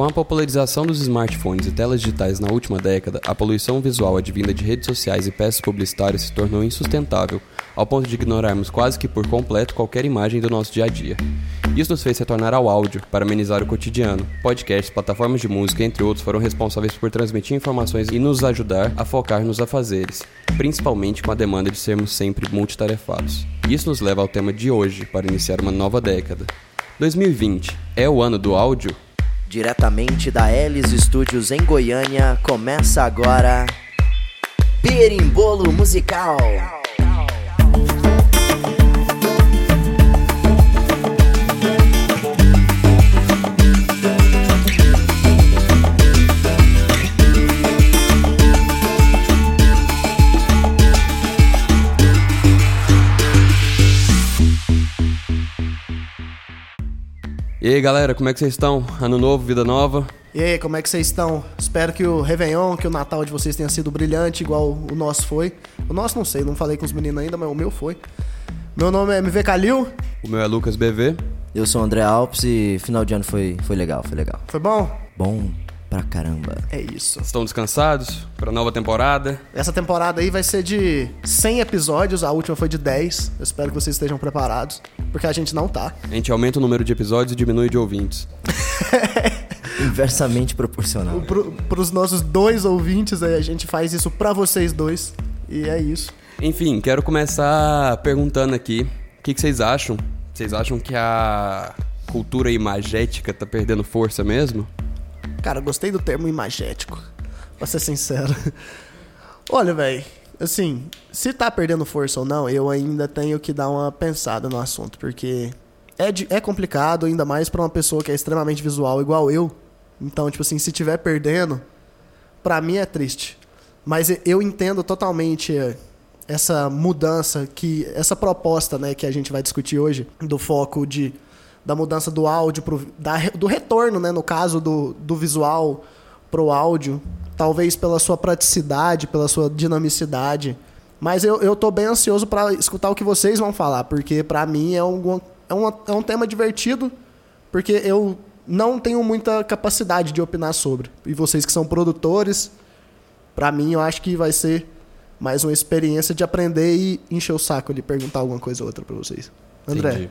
Com a popularização dos smartphones e telas digitais na última década, a poluição visual advinda de redes sociais e peças publicitárias se tornou insustentável, ao ponto de ignorarmos quase que por completo qualquer imagem do nosso dia a dia. Isso nos fez retornar ao áudio para amenizar o cotidiano. Podcasts, plataformas de música, entre outros, foram responsáveis por transmitir informações e nos ajudar a focar nos afazeres, principalmente com a demanda de sermos sempre multitarefados. Isso nos leva ao tema de hoje, para iniciar uma nova década. 2020 é o ano do áudio? Diretamente da Elis Studios em Goiânia, começa agora Berimbolo Musical. E aí galera, como é que vocês estão? Ano novo, vida nova? E aí, como é que vocês estão? Espero que o Réveillon, que o Natal de vocês tenha sido brilhante, igual o nosso foi. O nosso não sei, não falei com os meninos ainda, mas o meu foi. Meu nome é MV Calil. O meu é Lucas BV. Eu sou o André Alves e final de ano foi, foi legal, foi legal. Foi bom? Bom pra caramba. É isso. Estão descansados para a nova temporada? Essa temporada aí vai ser de 100 episódios, a última foi de 10. Eu espero que vocês estejam preparados, porque a gente não tá. A gente aumenta o número de episódios e diminui de ouvintes. Inversamente proporcional. Pro, pros nossos dois ouvintes aí, a gente faz isso pra vocês dois. E é isso. Enfim, quero começar perguntando aqui, o que, que vocês acham? Vocês acham que a cultura imagética tá perdendo força mesmo? Cara, gostei do termo imagético, pra ser sincero. Olha, velho, assim, se tá perdendo força ou não, eu ainda tenho que dar uma pensada no assunto, porque é, de- é complicado, ainda mais pra uma pessoa que é extremamente visual, igual eu. Então, tipo assim, se tiver perdendo, pra mim é triste. Mas eu entendo totalmente eh, essa mudança que essa proposta, né, que a gente vai discutir hoje do foco de da mudança do áudio pro, da, do retorno, né, no caso do, do visual pro áudio, talvez pela sua praticidade, pela sua dinamicidade. Mas eu, eu tô bem ansioso pra escutar o que vocês vão falar, porque pra mim é um, é, uma, é um tema divertido, porque eu não tenho muita capacidade de opinar sobre. E vocês que são produtores, pra mim eu acho que vai ser mais uma experiência de aprender e encher o saco ali, perguntar alguma coisa ou outra pra vocês. André. Entendi.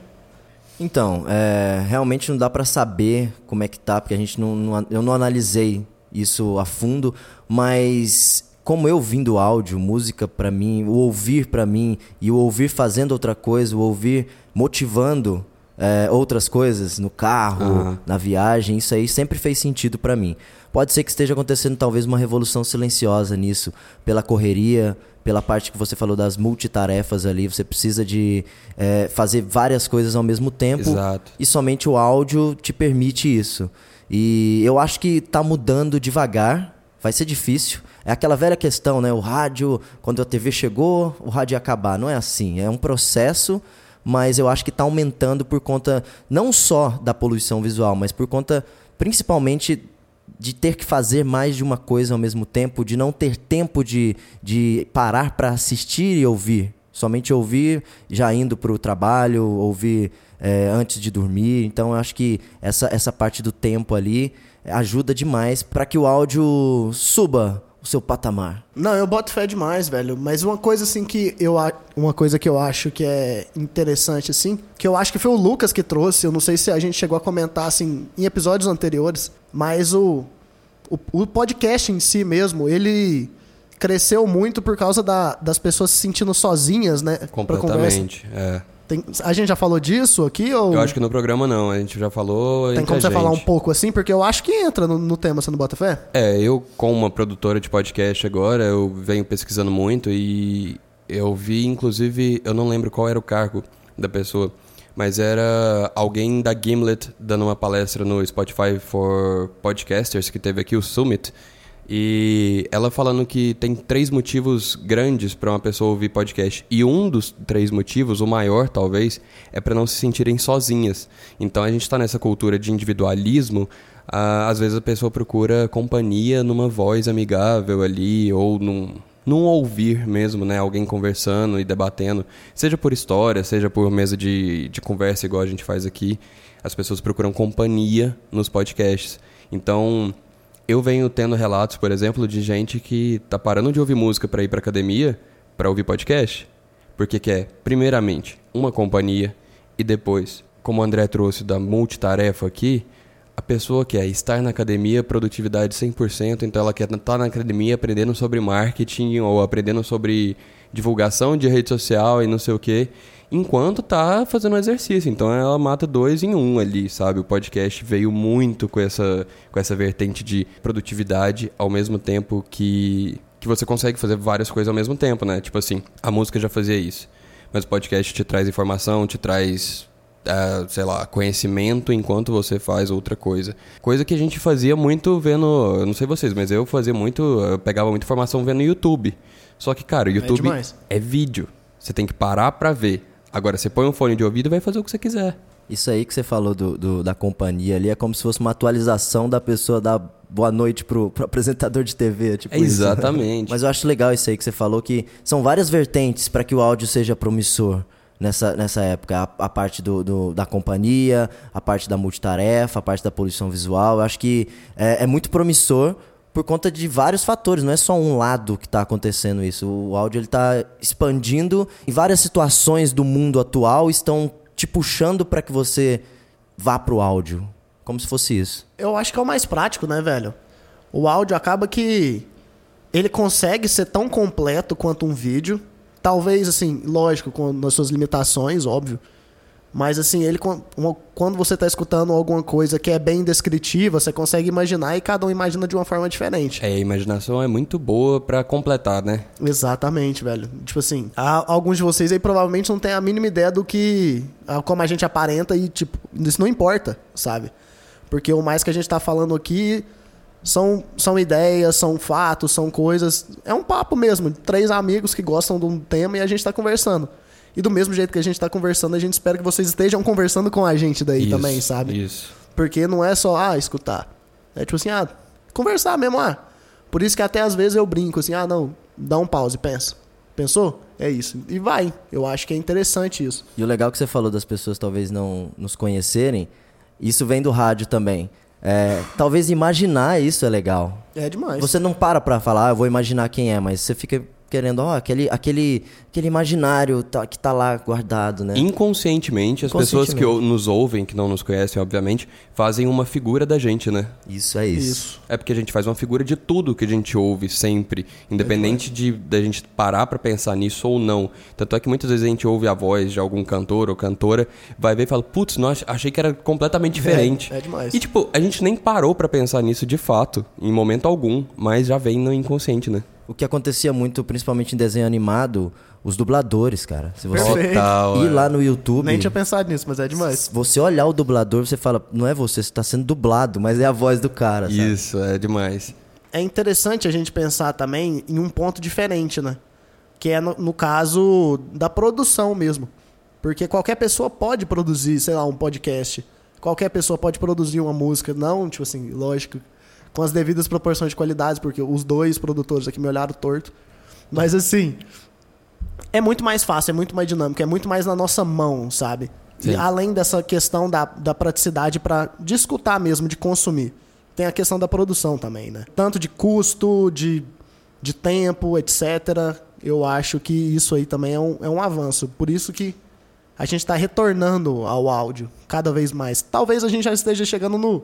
Então, é, realmente não dá pra saber como é que tá, porque a gente não, não- eu não analisei isso a fundo, mas como eu vim do áudio, música pra mim, o ouvir pra mim e o ouvir fazendo outra coisa, o ouvir motivando é, outras coisas no carro, Aham. na viagem, isso aí sempre fez sentido pra mim. Pode ser que esteja acontecendo talvez uma revolução silenciosa nisso, pela correria, pela parte que você falou das multitarefas ali, você precisa de é, fazer várias coisas ao mesmo tempo. Exato. E somente o áudio te permite isso. E eu acho que tá mudando devagar, vai ser difícil. É aquela velha questão, né? O rádio, quando a TV chegou, o rádio ia acabar. Não é assim, é um processo, mas eu acho que tá aumentando por conta não só da poluição visual, mas por conta principalmente de ter que fazer mais de uma coisa ao mesmo tempo, de não ter tempo de, de parar para assistir e ouvir. Somente ouvir já indo para o trabalho, ouvir é, antes de dormir. Então eu acho que essa, essa parte do tempo ali ajuda demais para que o áudio suba o seu patamar. Não, eu boto fé demais, velho. Mas uma coisa assim que eu uma coisa que eu acho que é interessante assim, que eu acho que foi o Lucas que trouxe, eu não sei se a gente chegou a comentar assim em episódios anteriores, mas o o, o podcast em si mesmo, ele cresceu muito por causa da- das pessoas se sentindo sozinhas, né, pra conversa. Completamente. É. Tem- a gente já falou disso aqui ou Eu acho que no programa não, a gente já falou. tem como você falar um pouco assim, porque eu acho que entra no, no tema, você não bota fé? É, eu, como uma produtora de podcast agora, eu venho pesquisando muito e eu vi, inclusive, eu não lembro qual era o cargo da pessoa, mas era alguém da Gimlet dando uma palestra no Spotify for Podcasters, que teve aqui o Summit, e ela falando que tem três motivos grandes para uma pessoa ouvir podcast. E um dos três motivos, o maior talvez, é para não se sentirem sozinhas. Então a gente está nessa cultura de individualismo. ah, às vezes a pessoa procura companhia numa voz amigável ali, ou num, num ouvir mesmo, né? Alguém conversando e debatendo. Seja por história, seja por mesa de, de conversa, igual a gente faz aqui. As pessoas procuram companhia nos podcasts. Então, eu venho tendo relatos, por exemplo, de gente que tá parando de ouvir música para ir pra academia para ouvir podcast, porque quer, primeiramente, uma companhia e depois, como o André trouxe da multitarefa aqui, a pessoa quer estar na academia, produtividade 100%, então ela quer estar tá na academia aprendendo sobre marketing ou aprendendo sobre divulgação de rede social e não sei o que, enquanto tá fazendo exercício. Então ela mata dois em um ali, sabe? O podcast veio muito com essa, com essa vertente de produtividade ao mesmo tempo que que você consegue fazer várias coisas ao mesmo tempo, né? Tipo assim, a música já fazia isso. Mas o podcast te traz informação, te traz, uh, sei lá, conhecimento enquanto você faz outra coisa. Coisa que a gente fazia muito vendo, eu não sei vocês, mas eu fazia muito, eu pegava muita informação vendo YouTube. Só que, cara, o YouTube é, é vídeo. Você tem que parar pra ver. Agora, você põe um fone de ouvido e vai fazer o que você quiser. Isso aí que você falou do, do, da companhia ali é como se fosse uma atualização da pessoa dar boa noite pro, pro apresentador de TV. Tipo é exatamente. Mas eu acho legal isso aí que você falou, que são várias vertentes para que o áudio seja promissor nessa, nessa época. A, a parte do, do, da companhia, a parte da multitarefa, a parte da poluição visual. Eu acho que é, é muito promissor por conta de vários fatores, não é só um lado que está acontecendo isso. O áudio está expandindo e várias situações do mundo atual estão te puxando para que você vá para o áudio. Como se fosse isso. Eu acho que é o mais prático, né, velho? O áudio acaba que ele consegue ser tão completo quanto um vídeo. Talvez, assim, lógico, com as suas limitações, óbvio. Mas assim, ele quando você está escutando alguma coisa que é bem descritiva, você consegue imaginar e cada um imagina de uma forma diferente. É, a imaginação é muito boa para completar, né? Exatamente, velho. Tipo assim, alguns de vocês aí provavelmente não têm a mínima ideia do que como a gente aparenta e tipo, isso não importa, sabe? Porque o mais que a gente está falando aqui são, são ideias, são fatos, são coisas. É um papo mesmo, três amigos que gostam de um tema e a gente está conversando. E do mesmo jeito que a gente está conversando, a gente espera que vocês estejam conversando com a gente daí isso, também, sabe? Isso. Porque não é só, ah, escutar. É tipo assim, ah, conversar mesmo, ah. Por isso que até às vezes eu brinco assim, ah, não, dá um pause, pensa. Pensou? É isso. E vai. Eu acho que é interessante isso. E o legal que você falou das pessoas talvez não nos conhecerem, isso vem do rádio também. É, talvez imaginar isso é legal. É demais. Você não para pra falar, ah, eu vou imaginar quem é, mas você fica querendo, ó, aquele, aquele, aquele imaginário tá, que tá lá guardado, né? Inconscientemente, as pessoas que nos ouvem, que não nos conhecem, obviamente, fazem uma figura da gente, né? Isso é isso. isso. É porque a gente faz uma figura de tudo que a gente ouve sempre, independente é de da gente parar para pensar nisso ou não. Tanto é que muitas vezes a gente ouve a voz de algum cantor ou cantora, vai ver e fala, putz, nossa, achei que era completamente diferente. É, é demais. E tipo, a gente nem parou para pensar nisso de fato, em momento algum, mas já vem no inconsciente, né? O que acontecia muito, principalmente em desenho animado, os dubladores, cara. Se você Total, ir é. lá no YouTube. Nem tinha pensado nisso, mas é demais. Se você olhar o dublador, você fala, não é você, você está sendo dublado, mas é a voz do cara. Sabe? Isso, é demais. É interessante a gente pensar também em um ponto diferente, né? Que é no, no caso da produção mesmo. Porque qualquer pessoa pode produzir, sei lá, um podcast. Qualquer pessoa pode produzir uma música. Não, tipo assim, lógico com as devidas proporções de qualidade, porque os dois produtores aqui me olharam torto. Mas assim, é muito mais fácil, é muito mais dinâmico, é muito mais na nossa mão, sabe? E além dessa questão da, da praticidade para de escutar mesmo, de consumir. Tem a questão da produção também, né? Tanto de custo, de, de tempo, etc. Eu acho que isso aí também é um, é um avanço. Por isso que a gente está retornando ao áudio cada vez mais. Talvez a gente já esteja chegando no,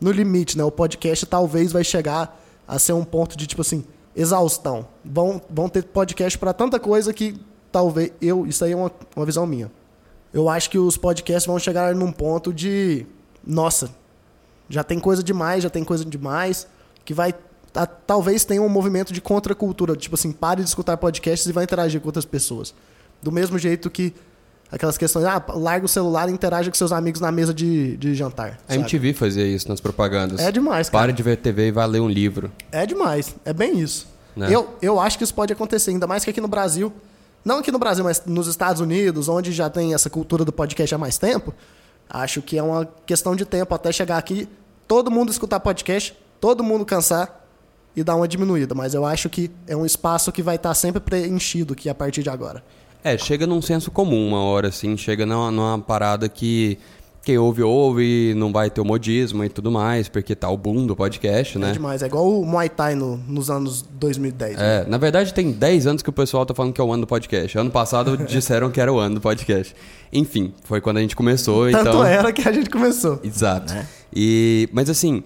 no limite, né? O podcast talvez vai chegar a ser um ponto de tipo assim, exaustão. Vão, vão ter podcast para tanta coisa que talvez eu, isso aí é uma, uma visão minha. Eu acho que os podcasts vão chegar num ponto de nossa, já tem coisa demais, já tem coisa demais, que vai talvez tenha um movimento de contracultura, tipo assim, pare de escutar podcasts e vai interagir com outras pessoas. Do mesmo jeito que Aquelas questões, ah, larga o celular e interage com seus amigos na mesa de, de jantar. A MTV fazia isso nas propagandas. É demais, cara. Pare de ver TV e vá ler um livro. É demais. É bem isso. Né? Eu, eu acho que isso pode acontecer, ainda mais que aqui no Brasil. Não aqui no Brasil, mas nos Estados Unidos, onde já tem essa cultura do podcast há mais tempo. Acho que é uma questão de tempo até chegar aqui, todo mundo escutar podcast, todo mundo cansar e dar uma diminuída. Mas eu acho que é um espaço que vai estar sempre preenchido aqui a partir de agora. É, chega num senso comum uma hora, assim, chega numa, numa parada que quem ouve, ouve, não vai ter o modismo e tudo mais, porque tá o boom do podcast, É né? demais. É igual o Muay Thai no- nos anos 2010. né? É, na verdade tem 10 anos que o pessoal tá falando que é o ano do podcast. Ano passado disseram que era o ano do podcast. Enfim, foi quando a gente começou, Tanto então... era que a gente começou. Exato. E, mas assim,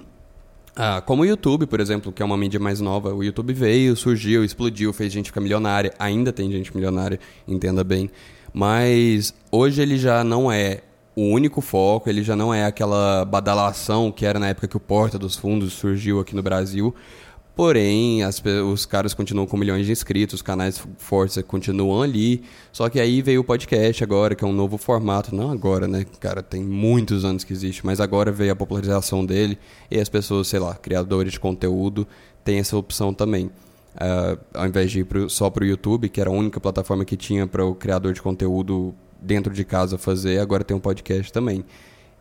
ah, como o YouTube, por exemplo, que é uma mídia mais nova, o YouTube veio, surgiu, explodiu, fez gente ficar milionária. Ainda tem gente milionária, entenda bem. Mas hoje ele já não é o único foco, ele já não é aquela badalação que era na época que o Porta dos Fundos surgiu aqui no Brasil. Porém, as os caras continuam com milhões de inscritos, os canais força continuam ali. Só que aí veio o podcast agora, que é um novo formato. Não agora, né? Cara, tem muitos anos que existe, mas agora veio a popularização dele e as pessoas, sei lá, criadores de conteúdo, têm essa opção também. Ah, ao invés de ir pro, só para o YouTube, que era a única plataforma que tinha para o criador de conteúdo dentro de casa fazer, agora tem um podcast também.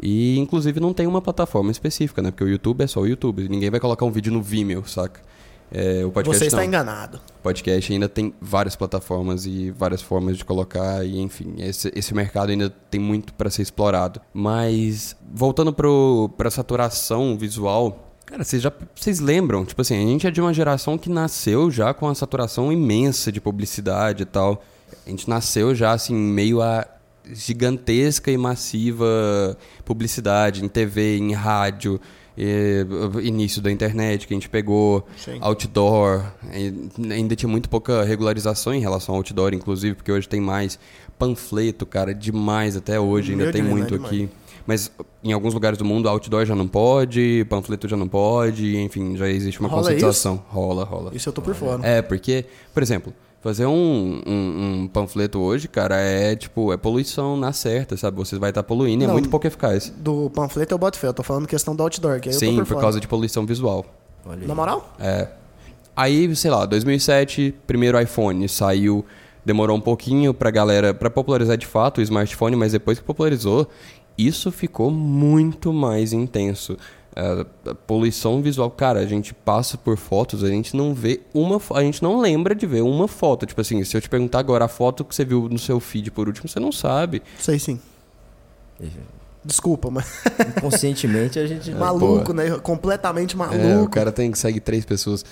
E inclusive não tem uma plataforma específica, né? Porque o YouTube é só o YouTube. Ninguém vai colocar um vídeo no Vimeo, saca? É, o podcast Você está não. enganado. podcast ainda tem várias plataformas e várias formas de colocar e enfim esse, esse mercado ainda tem muito para ser explorado mas voltando para a saturação visual cara vocês já vocês lembram tipo assim a gente é de uma geração que nasceu já com a saturação imensa de publicidade e tal a gente nasceu já assim meio a gigantesca e massiva publicidade em TV em rádio eh, início da internet que a gente pegou Sim. outdoor, e ainda tinha muito pouca regularização em relação ao outdoor, inclusive, porque hoje tem mais panfleto, cara, demais até hoje, ainda Meu tem Deus, muito né? aqui. Mas em alguns lugares do mundo, outdoor já não pode, panfleto já não pode, enfim, já existe uma Rola conscientização. Rola, rola. Isso eu tô por fora. É, porque, por exemplo, fazer um, um, um panfleto hoje, cara, é tipo, é poluição na certa, sabe? Você vai estar poluindo, e é muito pouco eficaz. Do panfleto eu boto fé. Eu tô falando questão do outdoor, que aí eu tô Sim, por, por causa de poluição visual. Olha. Na moral? É. Aí, sei lá, 2007, primeiro iPhone saiu, demorou um pouquinho pra galera, pra popularizar de fato o smartphone, mas depois que popularizou, isso ficou muito mais intenso. É, a poluição visual, cara, a gente passa por fotos, a gente não vê uma, a gente não lembra de ver uma foto. Tipo assim, se eu te perguntar agora a foto que você viu no seu feed por último, você não sabe. Sei sim. Desculpa, mas Inconscientemente a gente. maluco, né? Completamente É, o maluco. cara tem que seguir três pessoas.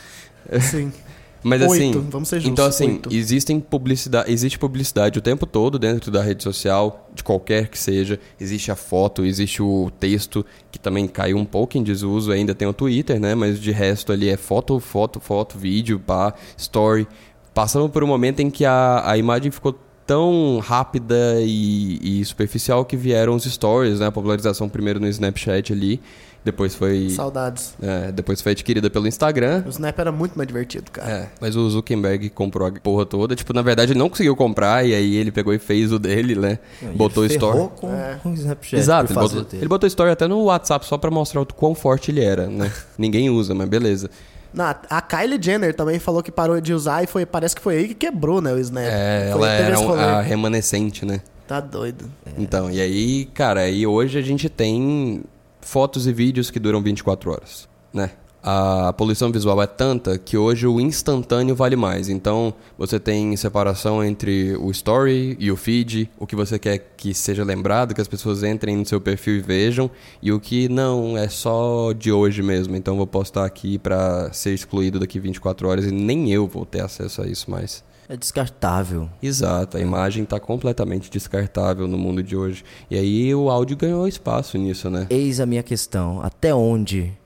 Sim. Mas Oito, assim, vamos ser justos, então assim, oito. existem publicidade, existe publicidade o tempo todo dentro da rede social, de qualquer que seja. Existe a foto, existe o texto, que também caiu um pouco em desuso, ainda tem o Twitter, né? Mas de resto ali é foto, foto, foto, vídeo, pá, story. Passamos por um momento em que a, a imagem ficou tão rápida e, e superficial que vieram os stories, né? A popularização primeiro no Snapchat ali, depois foi, Saudades. é, depois foi adquirida pelo Instagram. O Snap era muito mais divertido, cara. É, mas o Zuckerberg comprou a porra toda. Tipo, na verdade ele não conseguiu comprar e aí ele pegou e fez o dele, né? Não, botou ele store. Com, É. com o Snapchat. Exato, ele botou, ele botou story até no WhatsApp só pra mostrar o quão forte ele era, né? Ninguém usa, mas beleza. Na, a Kylie Jenner também falou que parou de usar e foi, parece que foi aí que quebrou, né, o Snap. É, Foi- ela era um- a remanescente, né? Tá doido. Então, e aí, cara, aí hoje a gente tem fotos e vídeos que duram 24 horas, né? A poluição visual é tanta que hoje o instantâneo vale mais. Então, você tem separação entre o story e o feed, o que você quer que seja lembrado, que as pessoas entrem no seu perfil e vejam, e o que não é só de hoje mesmo. Então, vou postar aqui pra ser excluído daqui 24 horas e nem eu vou ter acesso a isso mais. É descartável. Exato, a imagem está completamente descartável no mundo de hoje. E aí o áudio ganhou espaço nisso, né? Eis a minha questão. Até onde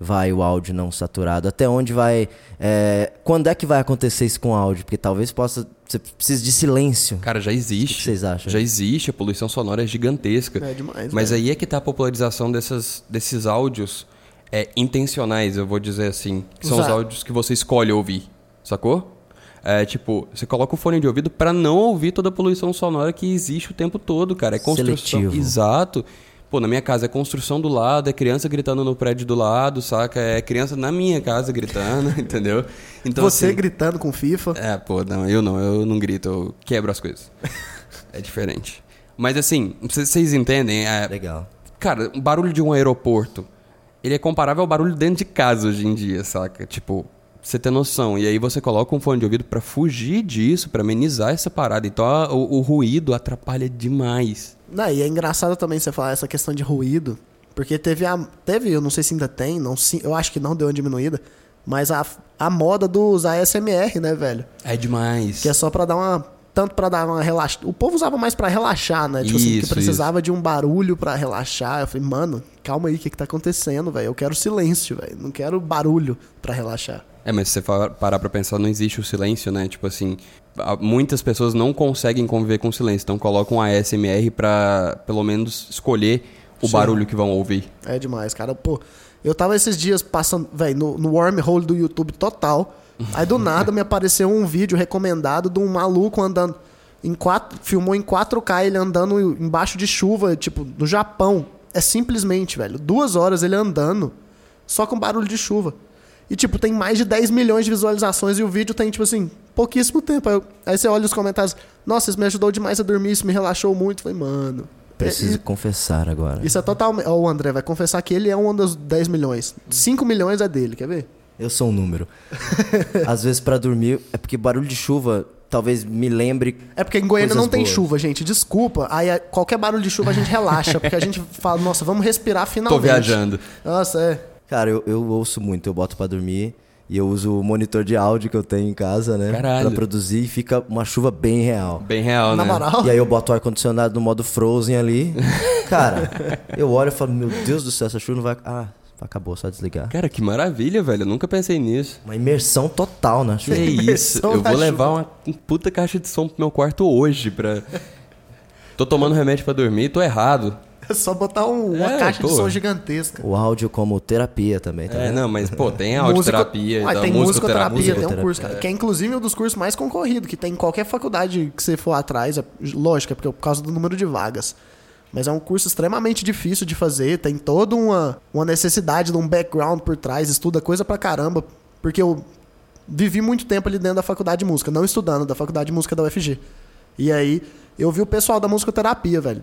vai o áudio não saturado? Até onde vai. é, Quando é que vai acontecer isso com o áudio? Porque talvez possa. Você precise de silêncio. Cara, já existe. O que vocês acham? Já existe, a poluição sonora é gigantesca. É demais, Mas velho. aí é que tá a popularização dessas, desses áudios é, intencionais, eu vou dizer assim. Que são os áudios que você escolhe ouvir, sacou? É tipo, você coloca o fone de ouvido pra não ouvir toda a poluição sonora que existe o tempo todo, cara. É construção. Seletivo. Exato. Pô, na minha casa é construção do lado, é criança gritando no prédio do lado, saca? É criança na minha casa gritando, entendeu? Então, Você assim, gritando com FIFA. é, pô, não, eu não, eu não grito, eu quebro as coisas. é diferente. Mas assim, vocês entendem? É, Legal. cara, o barulho de um aeroporto, ele é comparável ao barulho dentro de casa hoje em dia, saca? Tipo, você ter noção. E aí você coloca um fone de ouvido pra fugir disso, pra amenizar essa parada. Então a- o, o ruído atrapalha demais. Não, e é engraçado também você falar essa questão de ruído, porque teve a. Teve, eu não sei se ainda tem, não, eu acho que não deu uma diminuída, mas a, a moda dos ASMR, né, velho? É demais. Que é só pra dar uma. Tanto pra dar uma relaxa. O povo usava mais pra relaxar, né? Tipo assim, que Isso, precisava de um barulho pra relaxar. Eu falei, mano, calma aí, o que, que tá acontecendo, velho? Eu quero silêncio, velho. Não quero barulho pra relaxar. É, mas se você parar pra pensar, não existe o silêncio, né? Tipo assim, muitas pessoas não conseguem conviver com o silêncio, então colocam a ASMR pra, pelo menos, escolher o Sim. barulho que vão ouvir. É demais, cara. Pô, eu tava esses dias passando, velho, no, no wormhole do YouTube total. Aí do nada me apareceu um vídeo recomendado de um maluco andando em quatro, filmou em 4K ele andando embaixo de chuva, tipo, no Japão. É simplesmente, velho, duas horas ele andando só com barulho de chuva. E, tipo, tem mais de 10 milhões de visualizações e o vídeo tem, tipo assim, pouquíssimo tempo. Aí, eu- aí você olha os comentários, nossa, isso me ajudou demais a dormir, isso me relaxou muito. Eu falei, mano. Preciso é- confessar agora. isso é totalmente. Ó, o André vai confessar que ele é um dos 10 milhões. 5 milhões é dele, quer ver? Eu sou um número. Às vezes pra dormir, é porque barulho de chuva talvez me lembre. É porque em Goiânia não tem boas. chuva, gente. Desculpa. Aí é- qualquer barulho de chuva a gente relaxa. porque a gente fala, nossa, vamos respirar Tô finalmente. viajando. Nossa, é. Cara, eu, eu ouço muito, eu boto pra dormir e eu uso o monitor de áudio que eu tenho em casa, né? Caralho. Pra produzir e fica uma chuva bem real. Bem real, Na né? moral. E aí eu boto o ar-condicionado no modo Frozen ali. Cara, eu olho e falo, meu Deus do céu, essa chuva não vai. Ah, acabou, só desligar. Cara, que maravilha, velho. Eu nunca pensei nisso. Uma imersão total na Que chuva. isso? Imersão Eu vou levar uma puta caixa de som pro meu quarto hoje pra. Tô tomando remédio pra dormir, tô errado. É só botar um- uma É, caixa pô. de som gigantesca. O áudio como terapia também, tá É, vendo? não, mas, pô, tem audioterapia, Músico- Ah, então, tem musicoterapia, tem um curso, cara. Que é inclusive um dos cursos mais concorridos, que tem em qualquer faculdade que você for atrás. É, lógico, é porque é por causa do número de vagas. Mas é um curso extremamente difícil de fazer, tem toda uma, uma necessidade de um background por trás, estuda coisa pra caramba. Porque eu vivi muito tempo ali dentro da faculdade de música, não estudando, da faculdade de música da UFG. E aí eu vi o pessoal da musicoterapia, velho.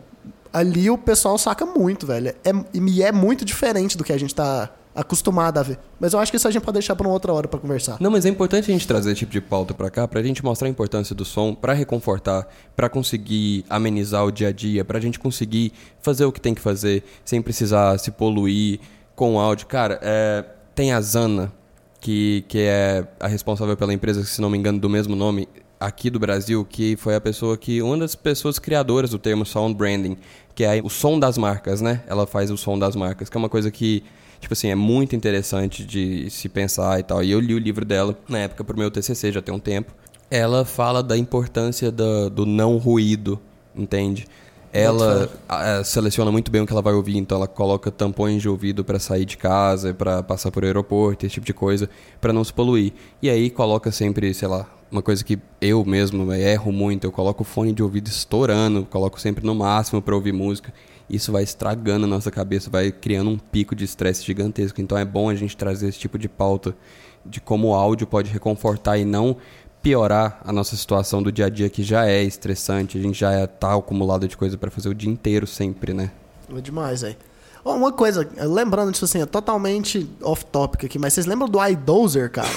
Ali o pessoal saca muito, velho. É, e é muito diferente do que a gente tá acostumado a ver. Mas eu acho que isso a gente pode deixar pra uma outra hora pra conversar. Não, mas é importante a gente trazer esse tipo de pauta pra cá, pra gente mostrar a importância do som, pra reconfortar, pra conseguir amenizar o dia a dia, pra gente conseguir fazer o que tem que fazer, sem precisar se poluir com o áudio. Cara, é, tem a Zana, que, que é a responsável pela empresa, se não me engano, do mesmo nome, aqui do Brasil, que foi a pessoa que. uma das pessoas criadoras do termo sound branding, que é o som das marcas, né? Ela faz o som das marcas, que é uma coisa que. Tipo assim, é muito interessante de se pensar e tal. E eu li o livro dela na época pro meu TCC, já tem um tempo. Ela fala da importância do, do não ruído, entende? Ela ah, seleciona muito bem o que ela vai ouvir, então ela coloca tampões de ouvido para sair de casa, para passar por aeroporto, esse tipo de coisa, para não se poluir. E aí coloca sempre, sei lá, uma coisa que eu mesmo erro muito, eu coloco o fone de ouvido estourando, coloco sempre no máximo para ouvir música. Isso vai estragando a nossa cabeça, vai criando um pico de estresse gigantesco. Então é bom a gente trazer esse tipo de pauta de como o áudio pode reconfortar e não piorar a nossa situação do dia a dia que já é estressante, a gente já é, tá acumulado de coisa para fazer o dia inteiro sempre, né? É demais, velho. Ó, uma coisa, lembrando disso assim, é totalmente off-topic aqui, mas vocês lembram do iDozer, cara?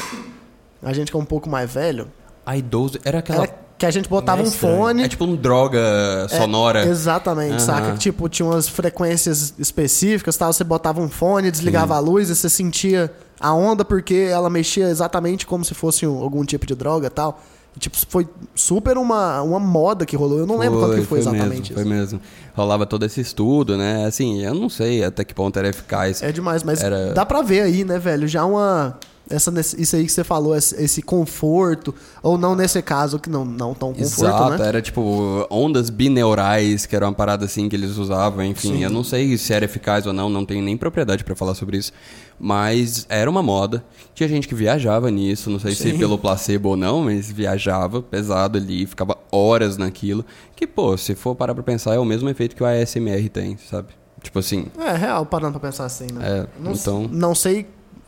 A gente que é um pouco mais velho. iDoze era aquela Era que a gente botava é um estranho. fone. é tipo um droga sonora. É, exatamente, Aham. saca? Tipo, tinha umas frequências específicas, tal, você botava um fone, desligava a luz e você sentia a onda porque ela mexia exatamente como se fosse um- algum tipo de droga e tal. E, tipo, foi super uma, uma moda que rolou. Eu não lembro qual que foi, exatamente mesmo, isso. Foi mesmo. Rolava todo esse estudo, né? Assim, eu não sei até que ponto era eficaz. É demais, mas Era- dá pra ver aí, né, velho? Já uma. Essa, isso aí que você falou, esse, conforto, ou não nesse caso, que não, não tão conforto, Exato, né? era tipo ondas bineurais, que era uma parada assim que eles usavam, enfim, Sim. eu não sei se era eficaz ou não, não tenho nem propriedade pra falar sobre isso, mas era uma moda. Tinha gente que viajava nisso, não sei se Sim. pelo placebo ou não, mas viajava pesado ali, ficava horas naquilo, que pô, se for parar pra pensar, é o mesmo efeito que o ASMR tem, sabe? Tipo assim, É, real, parando pra pensar assim, né? É, não, então- não sei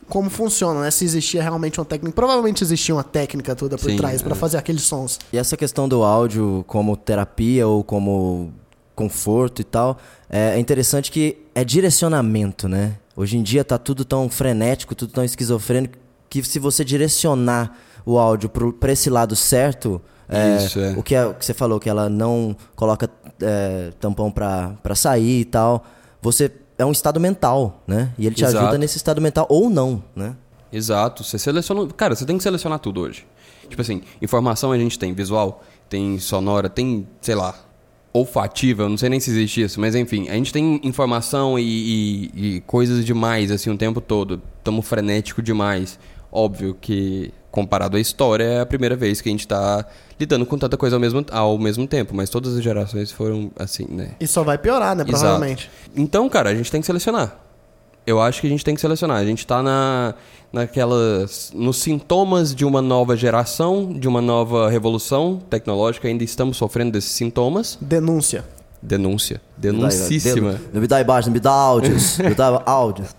como funciona, né? Se existia realmente uma técnica. Provavelmente existia uma técnica toda por Sim, trás pra é. fazer aqueles sons. E essa questão do áudio como terapia ou como conforto e tal, é interessante que é direcionamento, né? Hoje em dia tá tudo tão frenético, tudo tão esquizofrênico, que se você direcionar o áudio para esse lado certo, é, Isso, é. o que, é, o que você falou, que ela não coloca é, tampão pra, pra sair e tal, você é um estado mental, né? E ele te Exato. ajuda nesse estado mental ou não, né? Exato, você seleciona. Cara, você tem que selecionar tudo hoje. Tipo assim, informação a gente tem visual, tem sonora, tem, sei lá, olfativa, eu não sei nem se existe isso, mas enfim, a gente tem informação e, e- e coisas demais, assim, o tempo todo. Tamo frenético demais. Óbvio que, comparado à história, é a primeira vez que a gente tá lidando com tanta coisa ao mesmo, ao mesmo tempo, mas todas as gerações foram assim, né? E só vai piorar, né? Exato. Provavelmente. Então, cara, a gente tem que selecionar. Eu acho que a gente tem que selecionar. A gente tá na, naquelas. nos sintomas de uma nova geração, de uma nova revolução tecnológica. Ainda estamos sofrendo desses sintomas. Denúncia. Denúncia. Denuncíssima. Não me dá imagem, não me dá áudios. me dá áudios.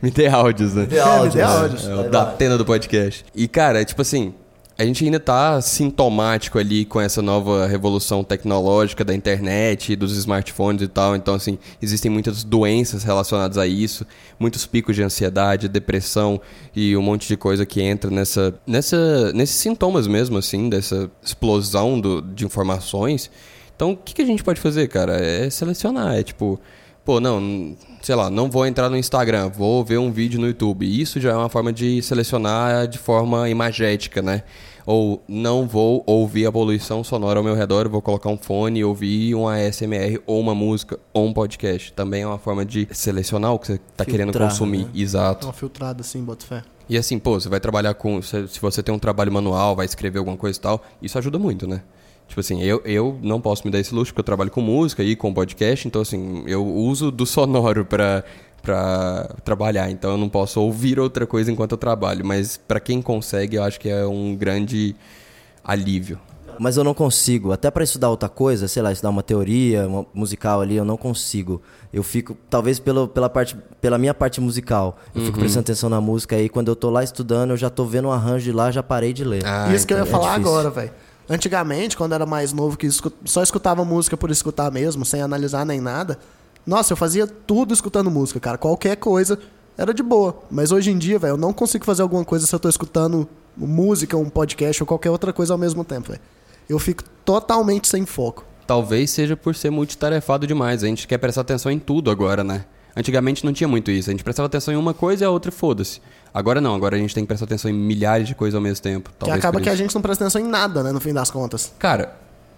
Me dê áudios, né? Me dê áudios. dê áudios. É, o da tenda do podcast. E, cara, tipo assim, a gente ainda tá sintomático ali com essa nova revolução tecnológica da internet, dos smartphones e tal. Então, assim, existem muitas doenças relacionadas a isso, muitos picos de ansiedade, depressão e um monte de coisa que entra nessa, nessa, nesses sintomas mesmo, assim, dessa explosão do, de informações. Então, o que, que a gente pode fazer, cara? É selecionar, é tipo, pô, não, sei lá, não vou entrar no Instagram, vou ver um vídeo no YouTube. Isso já é uma forma de selecionar de forma imagética, né? Ou não vou ouvir a poluição sonora ao meu redor, vou colocar um fone e ouvir um ASMR ou uma música ou um podcast. Também é uma forma de selecionar o que você está querendo consumir. né? Exato. Uma filtrada assim, bota fé. E assim, pô, você vai trabalhar com. Se se você tem um trabalho manual, vai escrever alguma coisa e tal, isso ajuda muito, né? Tipo assim, eu, eu não posso me dar esse luxo porque eu trabalho com música e com podcast, então assim, eu uso do sonoro pra, pra trabalhar, então eu não posso ouvir outra coisa enquanto eu trabalho, mas pra quem consegue, eu acho que é um grande alívio. Mas eu não consigo. Até pra estudar outra coisa, sei lá, estudar uma teoria uma musical ali, eu não consigo. Eu fico, talvez pelo, pela, parte, pela minha parte musical, eu Uhum. fico prestando atenção na música aí. Quando eu tô lá estudando, eu já tô vendo um arranjo de lá, já parei de ler. Ah, Isso que eu ia então falar é difícil. agora, velho. Antigamente, quando era mais novo, que só escutava música por escutar mesmo, sem analisar nem nada. Nossa, eu fazia tudo escutando música, cara. Qualquer coisa era de boa. Mas hoje em dia, velho, eu não consigo fazer alguma coisa se eu tô escutando música, um podcast ou qualquer outra coisa ao mesmo tempo, velho. Eu fico totalmente sem foco. Talvez seja por ser multitarefado demais. A gente quer prestar atenção em tudo agora, né? Antigamente não tinha muito isso. A gente prestava atenção em uma coisa e a outra foda-se. Agora não, agora a gente tem que prestar atenção em milhares de coisas ao mesmo tempo. que acaba que a gente não presta atenção em nada, né, no fim das contas. Cara,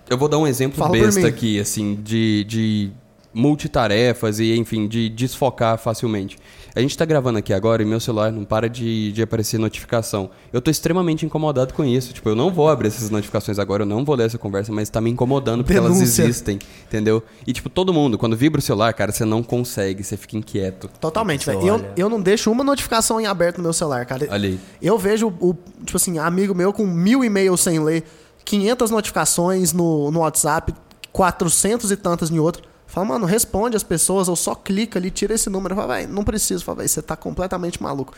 eu vou dar um exemplo Fala besta aqui, assim, de, de multitarefas e, enfim, de desfocar facilmente. A gente tá gravando aqui agora e meu celular não para de, de aparecer notificação. Eu tô extremamente incomodado com isso. Tipo, eu não vou abrir essas notificações agora, eu não vou ler essa conversa, mas tá me incomodando porque elas Denúncia. existem, entendeu? E, tipo, todo mundo, quando vibra o celular, cara, você não consegue, você fica inquieto. Totalmente, velho. Eu, eu não deixo uma notificação em aberto no meu celular, cara. Olha aí. Eu vejo, o, tipo assim, amigo meu com mil e-mails sem ler, 500 notificações no, no WhatsApp, 400 e tantas em outro. Fala, mano, responde as pessoas, ou só clica ali, tira esse número. Fala, vai, não preciso. Fala, vai, você tá completamente maluco.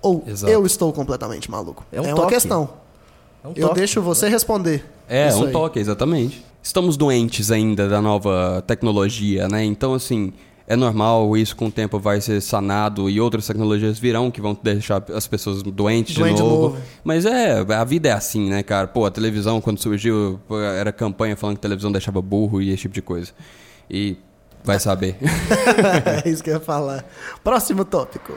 Ou Exato. eu estou completamente maluco. É um uma toque. questão. É um eu toque. deixo você responder. É, Isso um aí. toque, exatamente. Estamos doentes ainda da nova tecnologia, né? Então, assim, é normal, isso com o tempo vai ser sanado e outras tecnologias virão que vão deixar as pessoas doentes Doente de de novo. novo. Mas é, a vida é assim, né, cara? Pô, a televisão, quando surgiu, era campanha falando que a televisão deixava burro e esse tipo de coisa. E vai saber. é isso que eu ia falar. Próximo tópico.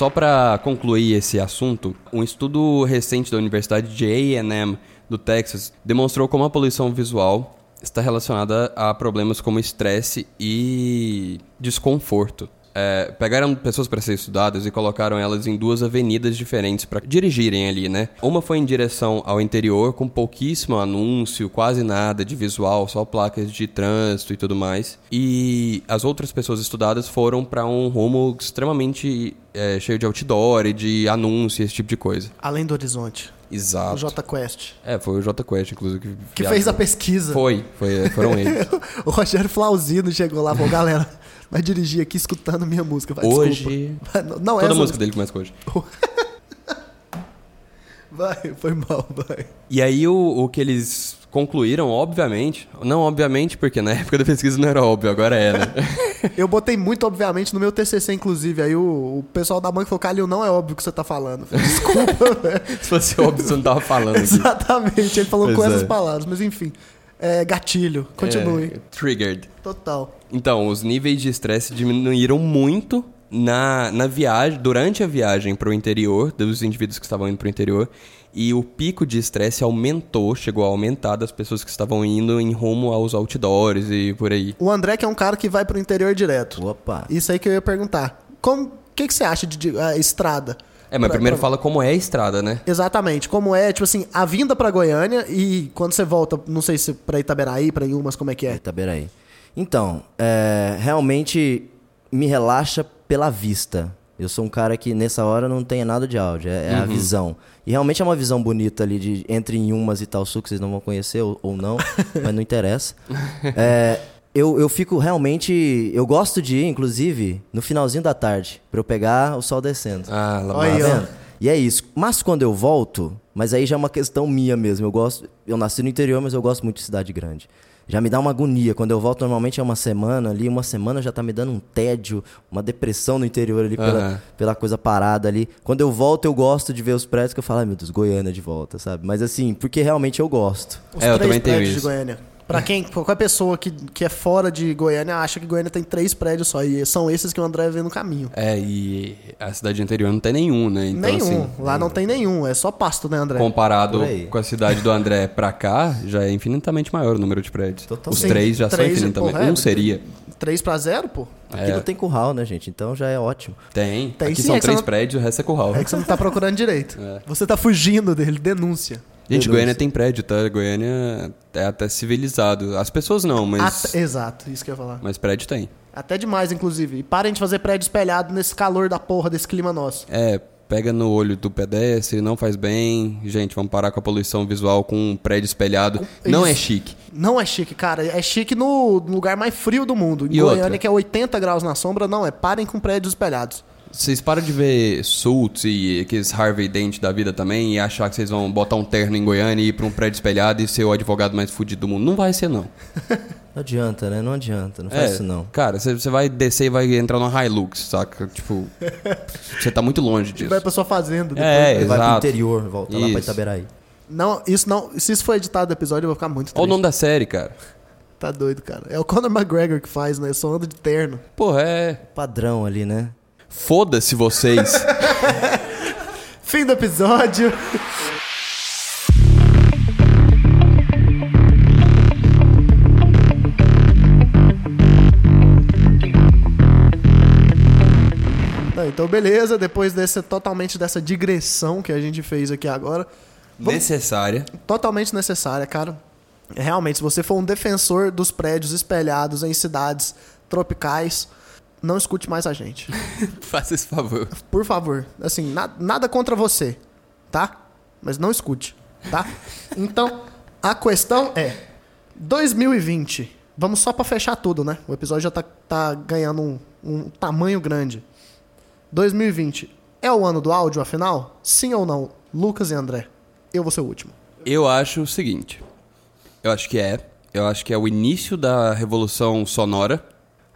Só para concluir esse assunto, um estudo recente da Universidade de A&M do Texas demonstrou como a poluição visual está relacionada a problemas como estresse e desconforto. É, pegaram pessoas para ser estudadas e colocaram elas em duas avenidas diferentes para dirigirem ali, né? Uma foi em direção ao interior, com pouquíssimo anúncio, quase nada de visual, só placas de trânsito e tudo mais. E as outras pessoas estudadas foram para um rumo extremamente é, cheio de outdoor e de anúncio, esse tipo de coisa. Além do horizonte. O Exato. J Quest. É, foi o J Quest, inclusive. Que, Que fez a pesquisa. Foi, foi, foram eles. o Rogério Flauzino chegou lá e falou, galera, vai dirigir aqui escutando minha música. Vai, Hoje. desculpa. Não, Toda essa a música dele começa com hoje. Vai, foi mal, vai. E aí o, o que eles concluíram, obviamente, não obviamente, porque na época da pesquisa não era óbvio, agora é, né? Eu botei muito, obviamente, no meu TCC, inclusive. Aí o, o pessoal da banca falou, Calil, não é óbvio o que você tá falando. Falei, Desculpa, velho. Se fosse óbvio, você não tava falando aqui. Exatamente, ele falou Pois com é. essas palavras. Mas enfim, é, gatilho, continue. É, triggered. Total. Então, os níveis de estresse diminuíram muito na, na viagem, durante a viagem para o interior, dos indivíduos que estavam indo para o interior, e o pico de estresse aumentou, chegou a aumentar das pessoas que estavam indo em rumo aos outdoors e por aí. O André, que é um cara que vai pro interior direto. Opa. Isso aí que eu ia perguntar. Como, o que, que você acha de, de ah, estrada? É, mas Pra- primeiro pra- fala como é a estrada, né? Exatamente. Como é, tipo assim, a vinda pra Goiânia e quando você volta, não sei se pra Itaberaí, pra Ilmas, como é que é? Itaberaí. Então, é, realmente me relaxa pela vista. Eu sou um cara que nessa hora não tem nada de áudio, é, é a visão. E realmente é uma visão bonita ali de entre Inhumas e Talsu, que vocês não vão conhecer ou, ou não, mas não interessa. É, eu, eu fico realmente. Eu gosto de ir, inclusive, no finalzinho da tarde, pra eu pegar o sol descendo. Ah, lá Olha aí, Tá? E é isso. Mas quando eu volto, mas aí já é uma questão minha mesmo. Eu gosto, eu nasci no interior, mas eu gosto muito de cidade grande. Já me dá uma agonia. Quando eu volto, normalmente é uma semana ali, uma semana já tá me dando um tédio, uma depressão no interior ali pela, Aham. pela coisa parada ali. Quando eu volto, eu gosto de ver os prédios que eu falo, ai meu Deus, Goiânia de volta, sabe? Mas assim, porque realmente eu gosto. Os É, eu três também tenho prédios de isso. Goiânia. Pra quem, qualquer pessoa que, que é fora de Goiânia acha que Goiânia tem três prédios só. E são esses que o André vê no caminho. É, e a cidade interior não tem nenhum, né? Então, nenhum. assim, Lá não tem nenhum. É só pasto, né, André? comparado com a cidade do André pra cá, já é infinitamente maior o número de prédios. Totalmente. Os três já são três, infinitamente. porra, é, um seria. Três pra zero, pô? Aqui É. não tem curral, né, gente? Então já é ótimo. Tem. Tem Aqui sim, são é três você não- prédios, o resto é curral. É que você não tá procurando direito. É. Você tá fugindo dele. Denúncia. Gente, Denúncia. Goiânia tem prédio, tá? Goiânia é até civilizado. As pessoas não, mas, Até- exato, isso que eu ia falar. mas prédio tem. Até demais, inclusive. E parem de fazer prédio espelhado nesse calor da porra desse clima nosso. É, pega no olho do pedestre, não faz bem. Gente, vamos parar com a poluição visual com um prédio espelhado. Não é Isso. chique. Não é chique, cara. É chique no no lugar mais frio do mundo. Em E Goiânia, outra? que é 80 graus na sombra, não é. Parem com prédios espelhados. Vocês param de ver Suits e aqueles Harvey Dent da vida também e achar que vocês vão botar um terno em Goiânia e ir pra um prédio espelhado e ser o advogado mais fudido do mundo. Não vai ser, não. Não adianta, né? Não adianta. Não faz É, isso não. Cara, você você vai descer e vai entrar no Hilux, saca? Tipo, você tá muito longe disso. Vai pra sua fazenda. depois, É? Vai pro exato. interior, volta lá pra Isso. Itaberaí. Não, isso não. Se isso for editado do episódio, eu vou ficar muito Olha o triste. nome da série, cara. Tá doido, cara. É o Conor McGregor que faz, né? Eu só ando de terno. Porra, é. Padrão ali, né? Foda-se vocês. Fim do episódio. Então, beleza. Depois dessa totalmente dessa digressão que a gente fez aqui agora, Necessária. totalmente necessária, cara. Realmente, se você for um defensor dos prédios espelhados em cidades tropicais, não escute mais a gente. Faça esse favor. Por favor. Assim, na- nada contra você, tá? Mas não escute, tá? Então, a questão é: 2020. Vamos só pra fechar tudo, né? O episódio já tá, tá ganhando um, um tamanho grande. 2020 é o ano do áudio, afinal? Sim ou não? Lucas e André. Eu vou ser o último. Eu acho o seguinte. Eu acho que é. Eu acho que é o início da revolução sonora.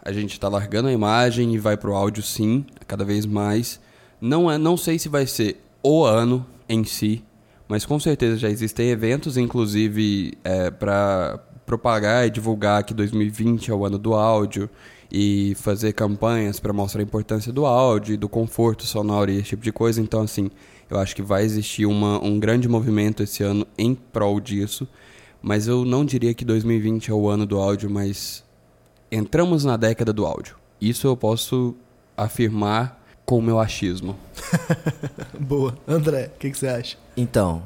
A gente tá largando a imagem e vai pro áudio sim, cada vez mais. Não é, não sei se vai ser o ano em si, mas com certeza já existem eventos, inclusive é, para propagar e divulgar que 2020 é o ano do áudio e fazer campanhas para mostrar a importância do áudio, do conforto sonoro e esse tipo de coisa. Então, assim, eu acho que vai existir uma, um grande movimento esse ano em prol disso. Mas eu não diria que 2020 é o ano do áudio, mas entramos na década do áudio. Isso eu posso afirmar com o meu achismo. Boa. André, o que, que você acha? Então,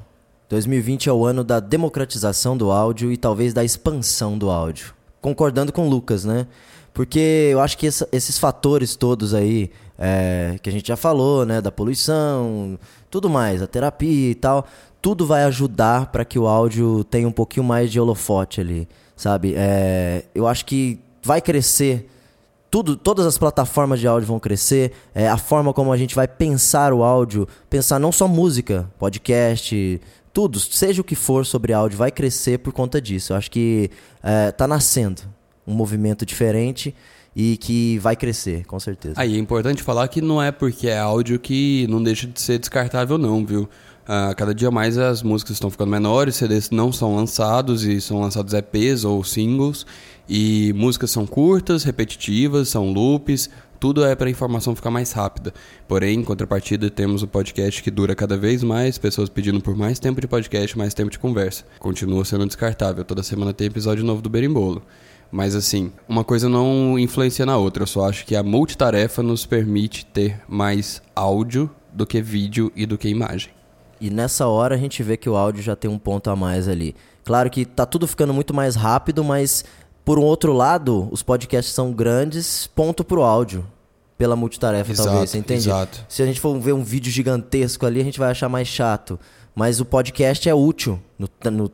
2020 é o ano da democratização do áudio e talvez da expansão do áudio. Concordando com o Lucas, né? Porque eu acho que essa- esses fatores todos aí, é, que a gente já falou, né? Da poluição, tudo mais, a terapia e tal, tudo vai ajudar para que o áudio tenha um pouquinho mais de holofote ali, sabe? É, eu acho que vai crescer tudo, todas as plataformas de áudio vão crescer, é, a forma como a gente vai pensar o áudio, pensar não só música, podcast, tudo, seja o que for sobre áudio, vai crescer por conta disso. Eu acho que é, tá nascendo um movimento diferente e que vai crescer, com certeza. Aí é importante falar que não é porque é áudio que não deixa de ser descartável, não, viu? Uh, cada dia mais as músicas estão ficando menores, CDs não são lançados e são lançados EPs ou singles. E músicas são curtas, repetitivas, são loops, tudo é para a informação ficar mais rápida. Porém, em contrapartida, temos o podcast que dura cada vez mais, pessoas pedindo por mais tempo de podcast, mais tempo de conversa. Continua sendo descartável, toda semana tem episódio novo do Berimbolo. Mas assim, uma coisa não influencia na outra, eu só acho que a multitarefa nos permite ter mais áudio do que vídeo e do que imagem. E nessa hora a gente vê que o áudio já tem um ponto a mais ali. Claro que tá tudo ficando muito mais rápido, mas por um outro lado, os podcasts são grandes, ponto pro áudio. Pela multitarefa, exato, talvez, você entende? Exato. Se a gente for ver um vídeo gigantesco ali, a gente vai achar mais chato. Mas o podcast é útil no, no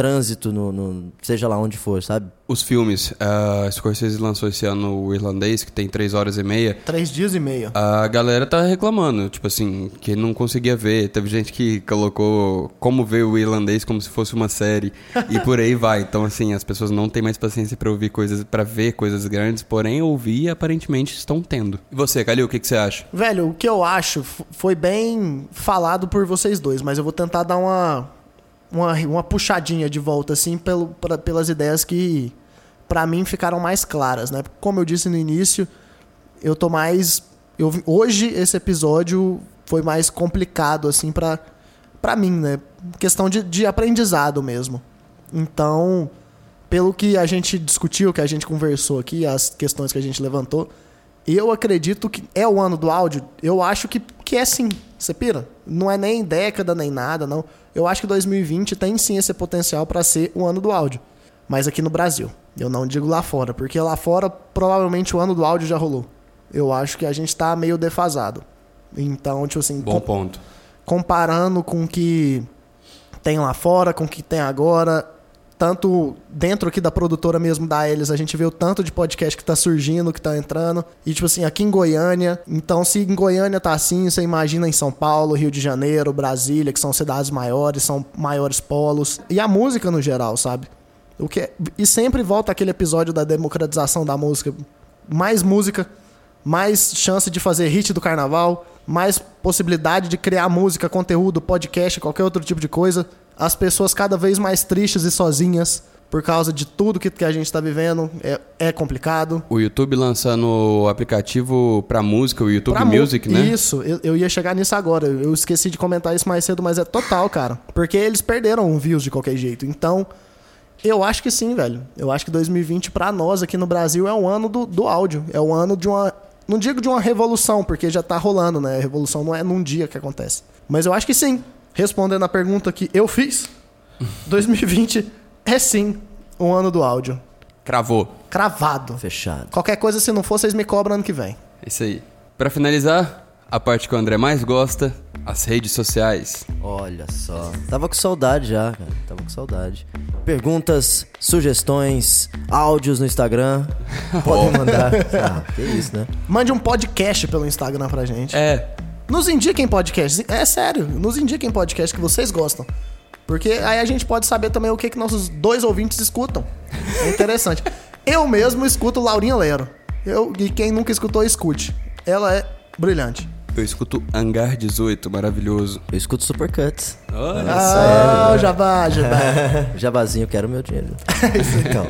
trânsito, no, no, seja lá onde for, sabe? Os filmes, uh, Scorsese lançou esse ano o Irlandês, que tem três horas e meia. Três dias e meio. A galera tá reclamando, tipo assim, que não conseguia ver. Teve gente que colocou como ver o Irlandês como se fosse uma série e por aí vai. Então, assim, as pessoas não têm mais paciência para ouvir coisas, para ver coisas grandes, porém ouvir aparentemente estão tendo. E você, Calil, o que, que você acha? Velho, o que eu acho foi bem falado por vocês dois, mas eu vou tentar dar uma uma, uma puxadinha de volta, assim, pelo, pra, pelas ideias que, para mim, ficaram mais claras, né? Como eu disse no início, eu tô mais. Eu, hoje, esse episódio foi mais complicado, assim, pra, pra mim, né? Questão de, de aprendizado mesmo. Então, pelo que a gente discutiu, que a gente conversou aqui, as questões que a gente levantou, eu acredito que é o ano do áudio. Eu acho que, que é sim. Você pira? Não é nem década, nem nada, não. Eu acho que 2020 tem sim esse potencial para ser o ano do áudio. Mas aqui no Brasil. Eu não digo lá fora, porque lá fora provavelmente o ano do áudio já rolou. Eu acho que a gente tá meio defasado. Então, tipo assim. Bom ponto. Comparando com o que tem lá fora, com o que tem agora, tanto dentro aqui da produtora mesmo da Elis, a gente vê o tanto de podcast que tá surgindo, que tá entrando. E, tipo assim, aqui em Goiânia. Então, se em Goiânia tá assim, você imagina em São Paulo, Rio de Janeiro, Brasília, que são cidades maiores, são maiores polos. E a música no geral, sabe? O que é... E sempre volta aquele episódio da democratização da música. Mais música, mais chance de fazer hit do carnaval, mais possibilidade de criar música, conteúdo, podcast, qualquer outro tipo de coisa as pessoas cada vez mais tristes e sozinhas por causa de tudo que, que a gente está vivendo. É, é complicado. O YouTube lançando o aplicativo para música, o YouTube pra Music, né? Isso, eu, eu, ia chegar nisso agora. Eu esqueci de comentar isso mais cedo, mas é total, cara. Porque eles perderam views de qualquer jeito. Então, eu acho que sim, velho. Eu acho que 2020 para nós aqui no Brasil é um ano do, do áudio. É um ano de uma. Não digo de uma revolução, porque já tá rolando, né? A revolução não é num dia que acontece. Mas eu acho que sim respondendo a pergunta que eu fiz, 2020 é sim um ano do áudio. Cravou. Cravado. Fechado. Qualquer coisa, se não for, vocês me cobram ano que vem. Isso aí. Para finalizar, a parte que o André mais gosta, as redes sociais. Olha só. Tava com saudade já, cara. Tava com saudade. Perguntas, sugestões, áudios no Instagram. Podem mandar. Ah, que isso, né? Mande um podcast pelo Instagram pra gente. É. Nos indiquem podcast. É sério, nos indiquem podcast que vocês gostam. Porque aí a gente pode saber também o que, que nossos dois ouvintes escutam. É interessante. eu mesmo escuto Laurinha Lero. Eu, e quem nunca escutou, escute. Ela é brilhante. Eu escuto Hangar 18, maravilhoso. Eu escuto Supercuts. Olha ah, jabá, jabá. Jabazinho, quero meu dinheiro. então,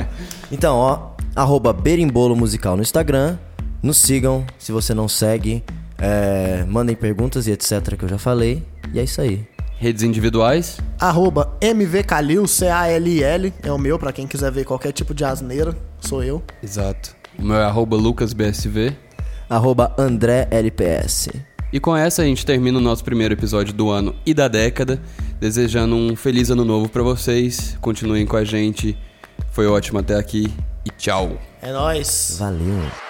então, ó, arroba Berimbolo Musical no Instagram. Nos sigam, se você não segue. É, mandem perguntas e etc. que eu já falei. E é isso aí. Redes individuais? Arroba MVCalil, C-A-L-I-L. É o meu, para quem quiser ver qualquer tipo de asneira. Sou eu. Exato. O meu é arroba LucasBSV. Arroba AndréLPS. E com essa a gente termina o nosso primeiro episódio do ano e da década. Desejando um feliz ano novo para vocês. Continuem com a gente. Foi ótimo até aqui. E tchau. É nóis. Valeu.